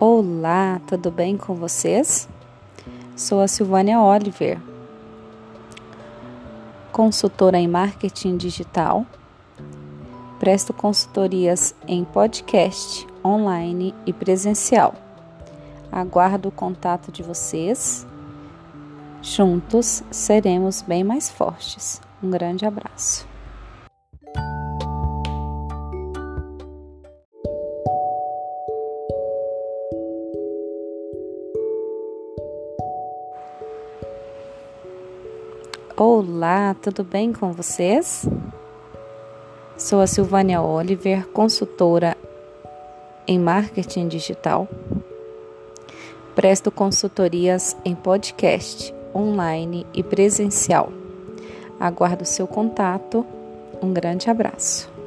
Olá, tudo bem com vocês? Sou a Silvânia Oliver, consultora em marketing digital. Presto consultorias em podcast, online e presencial. Aguardo o contato de vocês. Juntos seremos bem mais fortes. Um grande abraço. Olá, tudo bem com vocês? Sou a Silvânia Oliver, consultora em marketing digital. Presto consultorias em podcast, online e presencial. Aguardo seu contato. Um grande abraço.